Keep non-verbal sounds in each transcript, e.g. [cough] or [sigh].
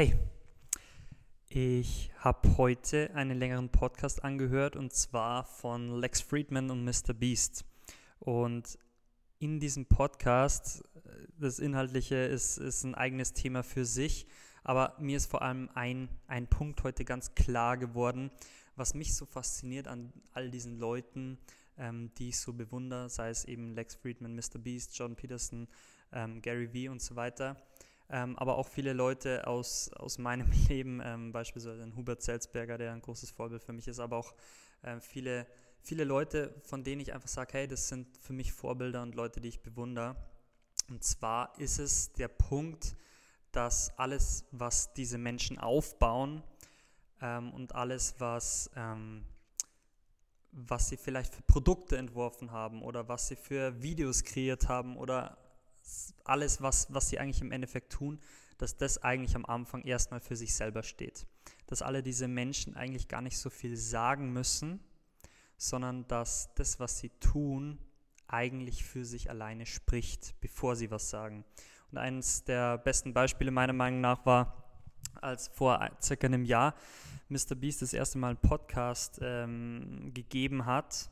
Hey, ich habe heute einen längeren Podcast angehört und zwar von Lex Friedman und Mr. Beast. Und in diesem Podcast, das Inhaltliche ist, ist ein eigenes Thema für sich, aber mir ist vor allem ein, ein Punkt heute ganz klar geworden, was mich so fasziniert an all diesen Leuten, ähm, die ich so bewundere, sei es eben Lex Friedman, Mr. Beast, John Peterson, ähm, Gary Vee und so weiter ähm, aber auch viele Leute aus, aus meinem [laughs] Leben, ähm, beispielsweise Hubert Selzberger, der ein großes Vorbild für mich ist, aber auch äh, viele, viele Leute, von denen ich einfach sage, hey, das sind für mich Vorbilder und Leute, die ich bewundere. Und zwar ist es der Punkt, dass alles, was diese Menschen aufbauen ähm, und alles, was, ähm, was sie vielleicht für Produkte entworfen haben oder was sie für Videos kreiert haben oder alles, was, was sie eigentlich im Endeffekt tun, dass das eigentlich am Anfang erstmal für sich selber steht. Dass alle diese Menschen eigentlich gar nicht so viel sagen müssen, sondern dass das, was sie tun, eigentlich für sich alleine spricht, bevor sie was sagen. Und eines der besten Beispiele meiner Meinung nach war, als vor circa einem Jahr Mr. Beast das erste Mal einen Podcast ähm, gegeben hat,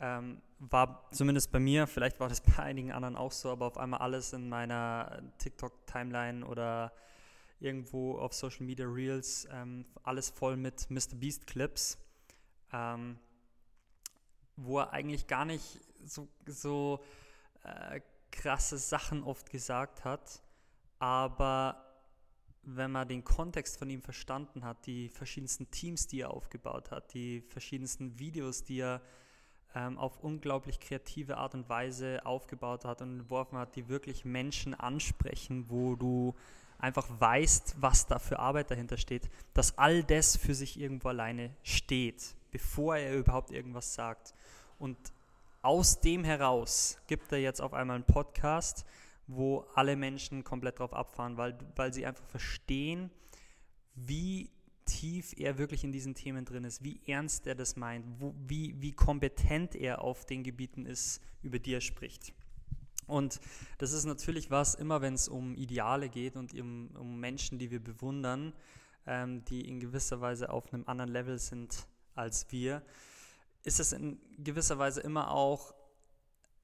ähm, war zumindest bei mir, vielleicht war das [laughs] bei einigen anderen auch so, aber auf einmal alles in meiner TikTok-Timeline oder irgendwo auf Social Media Reels, ähm, alles voll mit Mr. Beast Clips, ähm, wo er eigentlich gar nicht so, so äh, krasse Sachen oft gesagt hat, aber wenn man den Kontext von ihm verstanden hat, die verschiedensten Teams, die er aufgebaut hat, die verschiedensten Videos, die er ähm, auf unglaublich kreative Art und Weise aufgebaut hat und entworfen hat, die wirklich Menschen ansprechen, wo du einfach weißt, was da für Arbeit dahinter steht, dass all das für sich irgendwo alleine steht, bevor er überhaupt irgendwas sagt. Und aus dem heraus gibt er jetzt auf einmal einen Podcast, wo alle Menschen komplett drauf abfahren, weil, weil sie einfach verstehen, wie tief er wirklich in diesen Themen drin ist, wie ernst er das meint, wo, wie, wie kompetent er auf den Gebieten ist, über die er spricht. Und das ist natürlich was, immer wenn es um Ideale geht und um, um Menschen, die wir bewundern, ähm, die in gewisser Weise auf einem anderen Level sind als wir, ist es in gewisser Weise immer auch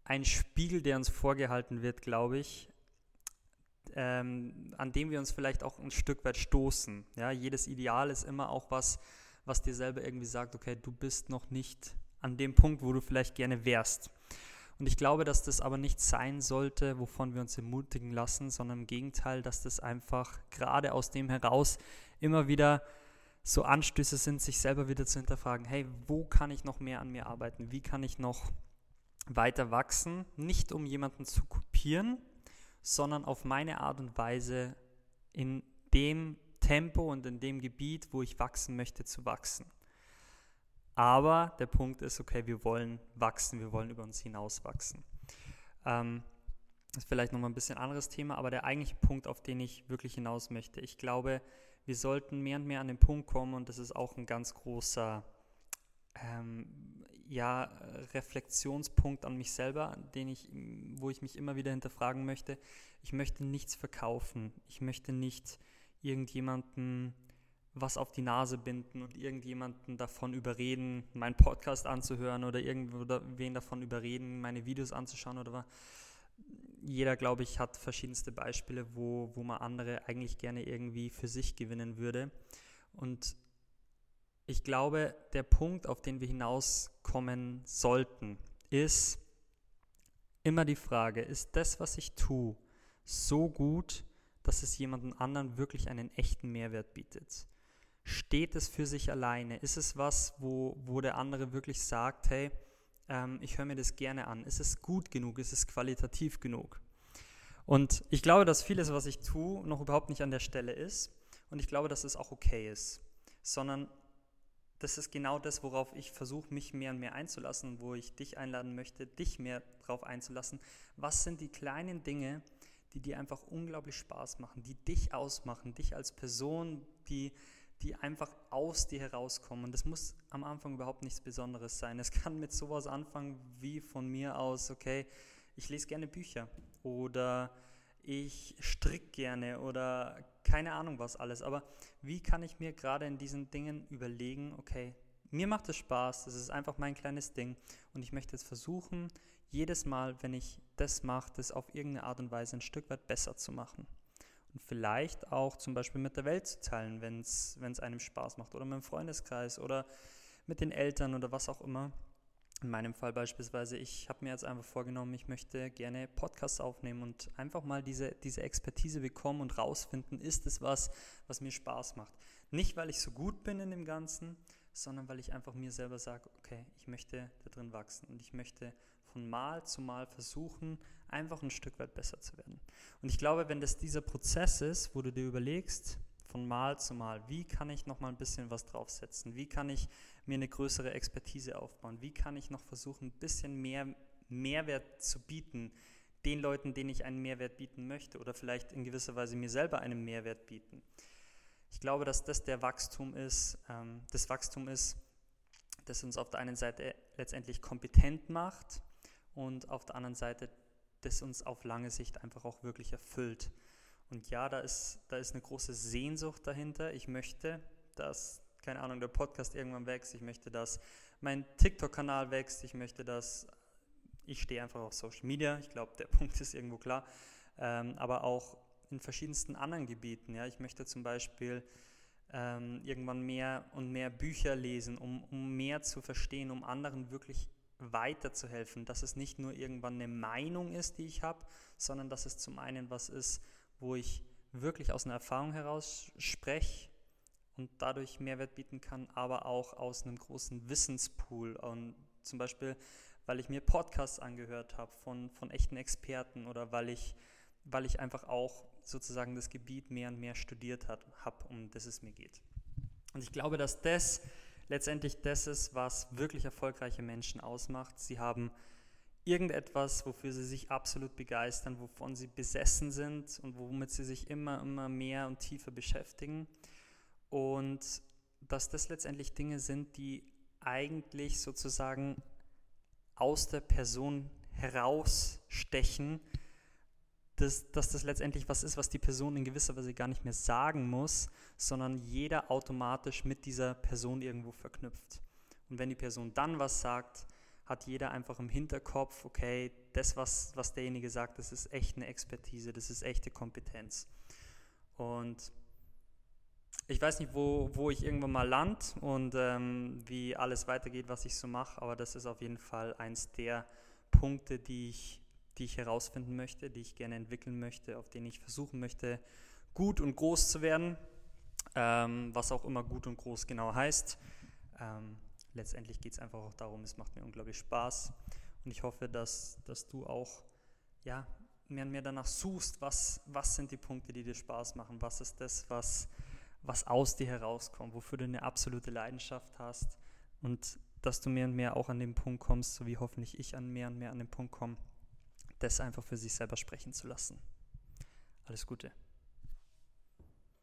ein Spiegel, der uns vorgehalten wird, glaube ich, ähm, an dem wir uns vielleicht auch ein Stück weit stoßen. Ja, jedes Ideal ist immer auch was, was dir selber irgendwie sagt, okay, du bist noch nicht an dem Punkt, wo du vielleicht gerne wärst. Und ich glaube, dass das aber nicht sein sollte, wovon wir uns ermutigen lassen, sondern im Gegenteil, dass das einfach gerade aus dem heraus immer wieder so Anstöße sind, sich selber wieder zu hinterfragen, hey, wo kann ich noch mehr an mir arbeiten? Wie kann ich noch weiter wachsen? Nicht um jemanden zu kopieren, sondern auf meine Art und Weise in dem Tempo und in dem Gebiet, wo ich wachsen möchte, zu wachsen. Aber der Punkt ist, okay, wir wollen wachsen, wir wollen über uns hinaus wachsen. Ähm, das ist vielleicht nochmal ein bisschen anderes Thema, aber der eigentliche Punkt, auf den ich wirklich hinaus möchte, ich glaube, wir sollten mehr und mehr an den Punkt kommen und das ist auch ein ganz großer ähm, ja, Reflexionspunkt an mich selber, den ich, wo ich mich immer wieder hinterfragen möchte. Ich möchte nichts verkaufen. Ich möchte nicht irgendjemanden was auf die Nase binden und irgendjemanden davon überreden, meinen Podcast anzuhören oder irgendwen davon überreden, meine Videos anzuschauen oder was. Jeder, glaube ich, hat verschiedenste Beispiele, wo, wo man andere eigentlich gerne irgendwie für sich gewinnen würde. Und ich glaube, der Punkt, auf den wir hinauskommen sollten, ist immer die Frage, ist das, was ich tue, so gut, dass es jemandem anderen wirklich einen echten Mehrwert bietet? Steht es für sich alleine? Ist es was, wo, wo der andere wirklich sagt, hey, ähm, ich höre mir das gerne an? Ist es gut genug? Ist es qualitativ genug? Und ich glaube, dass vieles, was ich tue, noch überhaupt nicht an der Stelle ist. Und ich glaube, dass es auch okay ist. Sondern das ist genau das, worauf ich versuche, mich mehr und mehr einzulassen, wo ich dich einladen möchte, dich mehr darauf einzulassen. Was sind die kleinen Dinge, die dir einfach unglaublich Spaß machen, die dich ausmachen, dich als Person, die, die einfach aus dir herauskommen. Und das muss am Anfang überhaupt nichts Besonderes sein. Es kann mit sowas anfangen wie von mir aus, okay, ich lese gerne Bücher oder ich strick gerne oder keine Ahnung was alles. Aber wie kann ich mir gerade in diesen Dingen überlegen, okay, mir macht es Spaß, das ist einfach mein kleines Ding und ich möchte jetzt versuchen, jedes Mal, wenn ich das mache, das auf irgendeine Art und Weise ein Stück weit besser zu machen. Und vielleicht auch zum Beispiel mit der Welt zu teilen, wenn es einem Spaß macht oder mit dem Freundeskreis oder mit den Eltern oder was auch immer. In meinem Fall beispielsweise, ich habe mir jetzt einfach vorgenommen, ich möchte gerne Podcasts aufnehmen und einfach mal diese, diese Expertise bekommen und rausfinden, ist es was, was mir Spaß macht. Nicht, weil ich so gut bin in dem Ganzen, sondern weil ich einfach mir selber sage, okay, ich möchte da drin wachsen und ich möchte von Mal zu Mal versuchen, einfach ein Stück weit besser zu werden. Und ich glaube, wenn das dieser Prozess ist, wo du dir überlegst, von Mal zu Mal, wie kann ich noch mal ein bisschen was draufsetzen? Wie kann ich mir eine größere Expertise aufbauen? Wie kann ich noch versuchen, ein bisschen mehr Mehrwert zu bieten? Den Leuten, denen ich einen Mehrwert bieten möchte oder vielleicht in gewisser Weise mir selber einen Mehrwert bieten. Ich glaube, dass das der Wachstum ist, ähm, das Wachstum ist, das uns auf der einen Seite letztendlich kompetent macht und auf der anderen Seite das uns auf lange Sicht einfach auch wirklich erfüllt. Und ja, da ist, da ist eine große Sehnsucht dahinter. Ich möchte, dass, keine Ahnung, der Podcast irgendwann wächst. Ich möchte, dass mein TikTok-Kanal wächst. Ich möchte, dass ich stehe einfach auf Social Media. Ich glaube, der [laughs] Punkt ist irgendwo klar. Ähm, aber auch in verschiedensten anderen Gebieten. Ja, ich möchte zum Beispiel ähm, irgendwann mehr und mehr Bücher lesen, um, um mehr zu verstehen, um anderen wirklich weiterzuhelfen, dass es nicht nur irgendwann eine Meinung ist, die ich habe, sondern dass es zum einen was ist, wo ich wirklich aus einer Erfahrung heraus spreche und dadurch Mehrwert bieten kann, aber auch aus einem großen Wissenspool. Und zum Beispiel, weil ich mir Podcasts angehört habe von, von echten Experten oder weil ich, weil ich einfach auch sozusagen das Gebiet mehr und mehr studiert habe, um das es mir geht. Und ich glaube, dass das letztendlich das ist, was wirklich erfolgreiche Menschen ausmacht. Sie haben irgendetwas, wofür sie sich absolut begeistern, wovon sie besessen sind und womit sie sich immer, immer mehr und tiefer beschäftigen. Und dass das letztendlich Dinge sind, die eigentlich sozusagen aus der Person herausstechen, dass, dass das letztendlich was ist, was die Person in gewisser Weise gar nicht mehr sagen muss, sondern jeder automatisch mit dieser Person irgendwo verknüpft. Und wenn die Person dann was sagt, hat jeder einfach im Hinterkopf, okay, das, was, was derjenige sagt, das ist echt eine Expertise, das ist echte Kompetenz. Und ich weiß nicht, wo, wo ich irgendwann mal land und ähm, wie alles weitergeht, was ich so mache, aber das ist auf jeden Fall eins der Punkte, die ich, die ich herausfinden möchte, die ich gerne entwickeln möchte, auf denen ich versuchen möchte, gut und groß zu werden, ähm, was auch immer gut und groß genau heißt. Ähm, letztendlich geht es einfach auch darum, es macht mir unglaublich Spaß und ich hoffe, dass, dass du auch ja, mehr und mehr danach suchst, was, was sind die Punkte, die dir Spaß machen, was ist das, was, was aus dir herauskommt, wofür du eine absolute Leidenschaft hast und dass du mehr und mehr auch an den Punkt kommst, so wie hoffentlich ich an mehr und mehr an den Punkt komme, das einfach für sich selber sprechen zu lassen. Alles Gute.